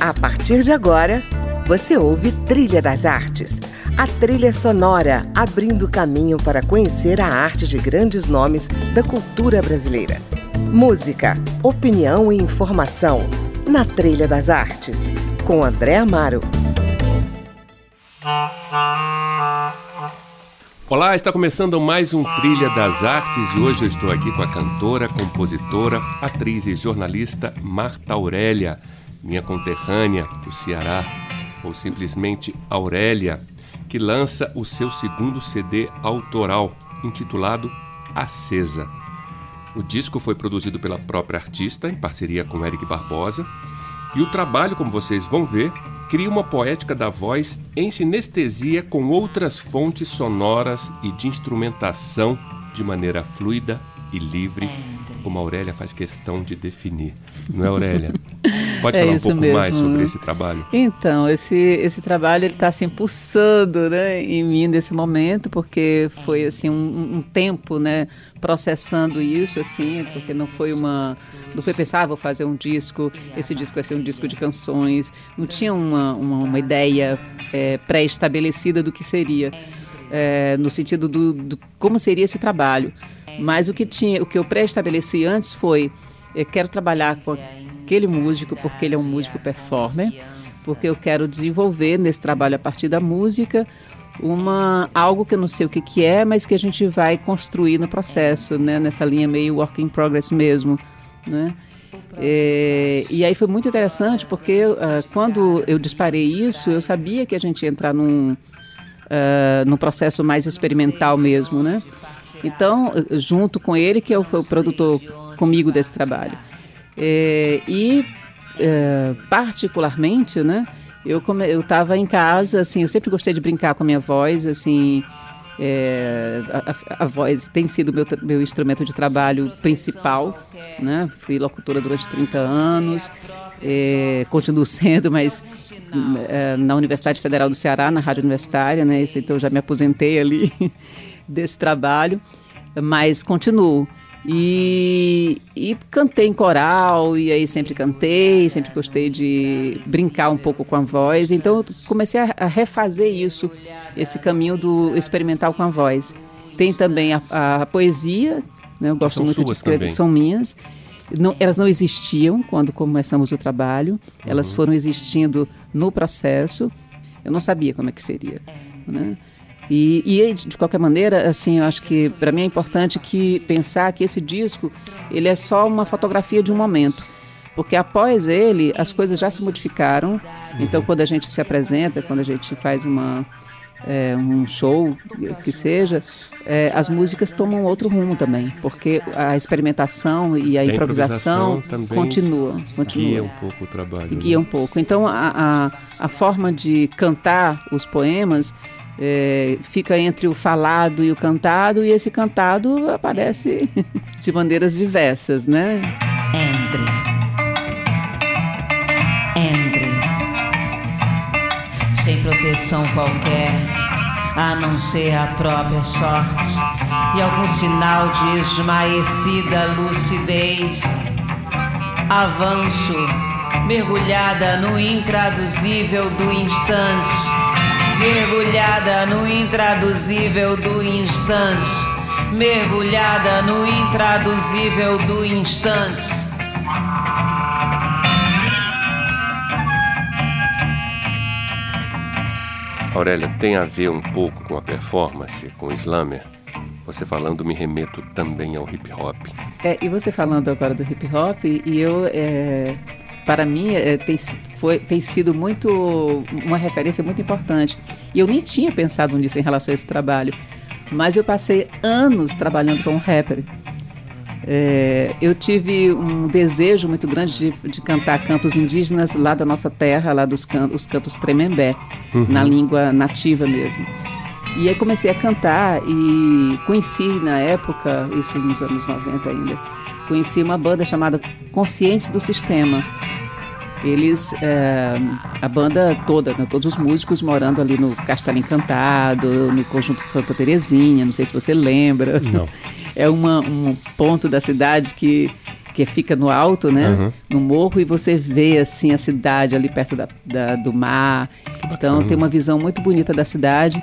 A partir de agora, você ouve Trilha das Artes, a trilha sonora abrindo caminho para conhecer a arte de grandes nomes da cultura brasileira. Música, opinião e informação na Trilha das Artes, com André Amaro. Olá, está começando mais um Trilha das Artes e hoje eu estou aqui com a cantora, compositora, atriz e jornalista Marta Aurélia, minha conterrânea do Ceará, ou simplesmente Aurélia, que lança o seu segundo CD autoral, intitulado Acesa. O disco foi produzido pela própria artista, em parceria com Eric Barbosa, e o trabalho, como vocês vão ver, cria uma poética da voz em sinestesia com outras fontes sonoras e de instrumentação de maneira fluida e livre, como a Aurélia faz questão de definir. Não é, Aurélia? Pode é falar um pouco mesmo. mais sobre esse trabalho? Então, esse, esse trabalho ele está assim pulsando, né, em mim nesse momento, porque foi assim um, um, tempo, né, processando isso, assim, porque não foi uma, não foi pensar, ah, vou fazer um disco, esse disco vai ser um disco de canções, não tinha uma, uma, uma ideia é, pré-estabelecida do que seria, é, no sentido do, do como seria esse trabalho. Mas o que tinha, o que eu pré-estabeleci antes foi, eu quero trabalhar com aquele músico porque ele é um músico performer, porque eu quero desenvolver nesse trabalho a partir da música uma algo que eu não sei o que, que é, mas que a gente vai construir no processo, né? Nessa linha meio work in progress mesmo, né? É, e aí foi muito interessante porque uh, quando eu disparei isso, eu sabia que a gente ia entrar num, uh, num processo mais experimental mesmo, né? Então, junto com ele, que o, o produtor comigo desse trabalho. É, e, é, particularmente, né, eu eu estava em casa, assim, eu sempre gostei de brincar com a minha voz, assim, é, a, a, voz tem sido meu, meu instrumento de trabalho principal, né? Fui locutora durante 30 anos, é, continuo sendo, mas é, na Universidade Federal do Ceará, na Rádio Universitária, né? Então já me aposentei ali desse trabalho, mas continuo. E, e, cantei em coral, e aí sempre cantei, sempre gostei de brincar um pouco com a voz. Então eu comecei a, refazer isso, esse caminho do experimental com a voz. Tem também a, a, a poesia, né? eu gosto muito de escrever, também. são minhas. Não, elas não existiam quando começamos o trabalho, elas Uhum. foram existindo no processo. Eu não sabia como é que seria. Né? E, e, de qualquer maneira, assim, eu acho que para mim é importante que pensar que esse disco ele é só uma fotografia de um momento, porque após ele as coisas já se modificaram. Então, quando a gente se apresenta, quando a gente faz uma é, um show que seja, é, as músicas tomam outro rumo também, porque a experimentação e a, a improvisação, improvisação também continua, continua. Guia um pouco o trabalho. Guia né? um pouco. Então, a, a, a forma de cantar os poemas é, fica entre o falado e o cantado, e esse cantado aparece de maneiras diversas, né? Entre. Entre. Sem proteção qualquer, a não ser a própria sorte e algum sinal de esmaecida lucidez. Avanço, mergulhada no intraduzível do instante mergulhada no intraduzível do instante, mergulhada no intraduzível do instante. Aurélia, tem a ver um pouco com a performance, com o slammer? Você falando, me remeto também ao hip hop. É, e você falando agora do hip hop, e eu, é, para mim, é, tem, foi, tem sido muito uma referência muito importante. E eu nem tinha pensado nisso em relação a esse trabalho, mas eu passei anos trabalhando com um rapper. É, eu tive um desejo muito grande de, de, cantar cantos indígenas lá da nossa terra, lá dos can os cantos tremembé, uhum. na língua nativa mesmo. E aí comecei a cantar e conheci na época, isso nos anos 90 ainda, conheci uma banda chamada Conscientes do Sistema. Eles, é, a banda toda, né, todos os músicos morando ali no Castelo Encantado, no Conjunto Santa Terezinha, não sei se você lembra. Não. É uma, um ponto da cidade que, que fica no alto, né? Uhum. No morro, e você vê assim a cidade ali perto da, da do mar. Então tem uma visão muito bonita da cidade.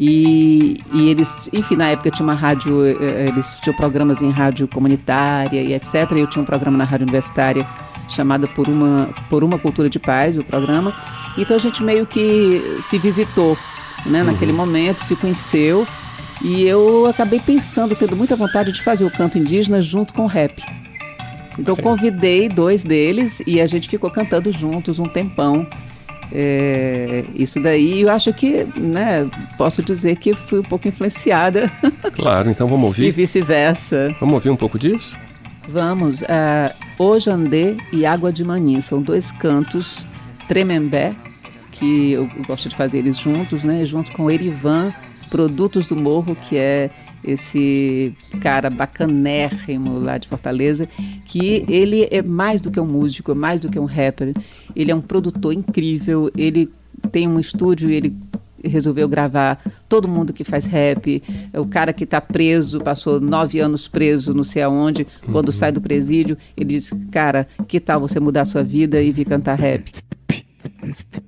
E, e, eles, enfim, na época tinha uma rádio, eh, eh, eles tinham programas em rádio comunitária e etc. Eu tinha um programa na rádio universitária chamado Por uma, Por uma Cultura de Paz, o programa. Então a gente meio que se visitou né, naquele uhum. momento, se conheceu. E eu acabei pensando, tendo muita vontade de fazer o canto indígena junto com o rap. Então convidei dois deles e a gente ficou cantando juntos um tempão. É, isso daí eu acho que, né, posso dizer que fui um pouco influenciada. Claro, então vamos ouvir. e vice-versa. Vamos ouvir um pouco disso? Vamos. Uh, Ojandê e Água de Manim são dois cantos tremembé, que eu, eu gosto de fazer eles juntos, né, junto com Erivan, Produtos do Morro, que é esse cara bacanérrimo lá de Fortaleza, que ele é mais do que um músico, é mais do que um rapper. Ele é um produtor incrível, ele tem um estúdio, ele resolveu gravar todo mundo que faz rap. É o cara que está preso, passou nove anos preso, não sei aonde. Quando uhum. sai do presídio, ele diz: Cara, que tal você mudar sua vida e vir cantar rap?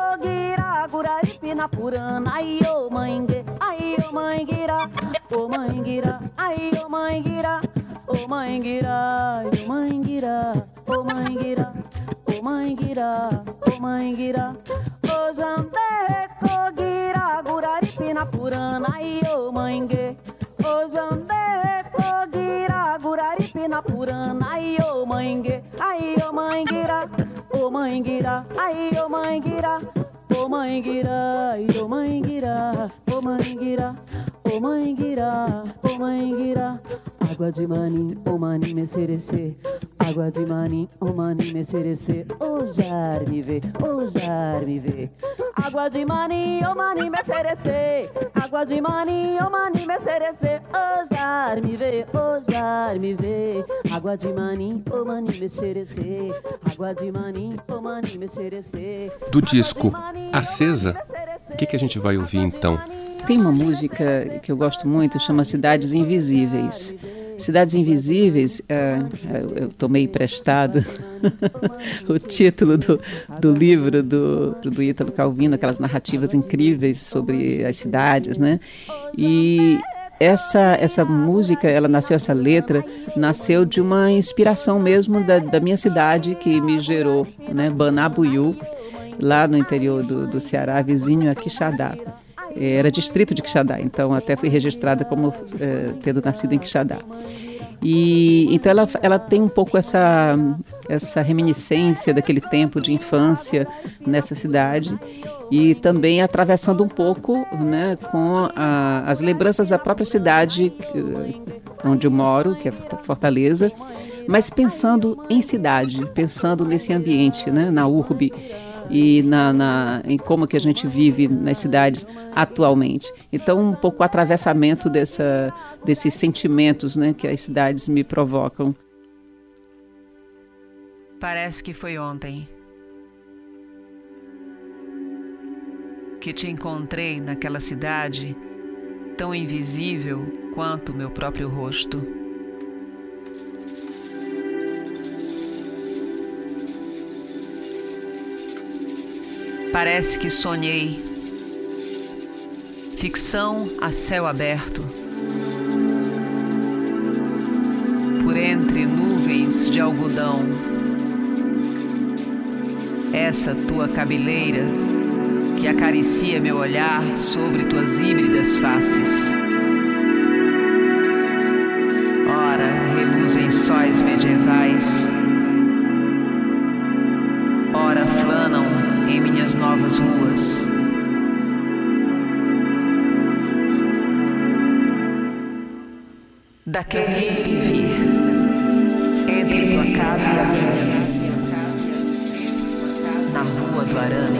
ver. Água de mani, oh mangueira, iro mangueira, ô mangueira, mani me oferecer. Água de mani, oh mani me oferecer. Ousar me ver, ousar me ver. Água de mani, oh mani me oferecer. Água de mani, oh mani me oferecer. Do disco Acesa, o que, que a gente vai ouvir então? Tem uma música que eu gosto muito, chama Cidades Invisíveis. Cidades Invisíveis, uh, eu tomei emprestado o título do, do livro do, do Ítalo Calvino, aquelas narrativas incríveis sobre as cidades, né? E essa essa música, ela nasceu, essa letra, nasceu de uma inspiração mesmo da, da minha cidade que me gerou, né? Banabuiú, lá no interior do, do Ceará, vizinho a Quixadá. É, era distrito de Quixadá, então até fui registrada como é, tendo nascido em Quixadá. E então ela, ela tem um pouco essa essa reminiscência daquele tempo de infância nessa cidade e também atravessando um pouco, né, com a, as lembranças da própria cidade que, onde eu moro, que é Fortaleza, mas pensando em cidade, pensando nesse ambiente, né, na urbe e na, na, em como que a gente vive nas cidades atualmente. Então, um pouco o atravessamento dessa, desses sentimentos né, que as cidades me provocam. Parece que foi ontem. que te encontrei naquela cidade, tão invisível quanto meu próprio rosto. Parece que sonhei. Ficção a céu aberto. Por entre nuvens de algodão. Essa tua cabeleira que acaricia meu olhar sobre tuas híbridas faces. Ora, reluzem sóis medievais. Ora, flanam em minhas novas ruas. Daquele ir e vir, entre tua casa e a minha, na rua do arame.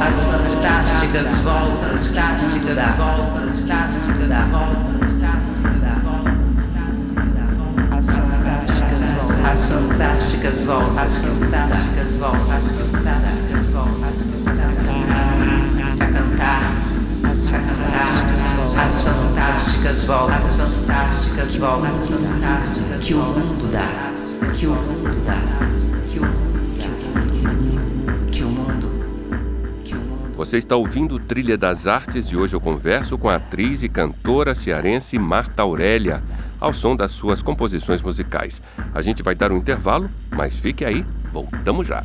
as fantásticas voltas que tudo voltas, As fantásticas voltas, as fantásticas voltas, as fantásticas voltas, as fantásticas voltas, pra cantar, as fantásticas voltas, as fantásticas voltas, as fantásticas voltas, que o mundo dá, que o mundo dá, que o mundo dá. Você está ouvindo Trilha das Artes e hoje eu converso com a atriz e cantora cearense Marta Aurélia, ao som das suas composições musicais. A gente vai dar um intervalo, mas fique aí, voltamos já.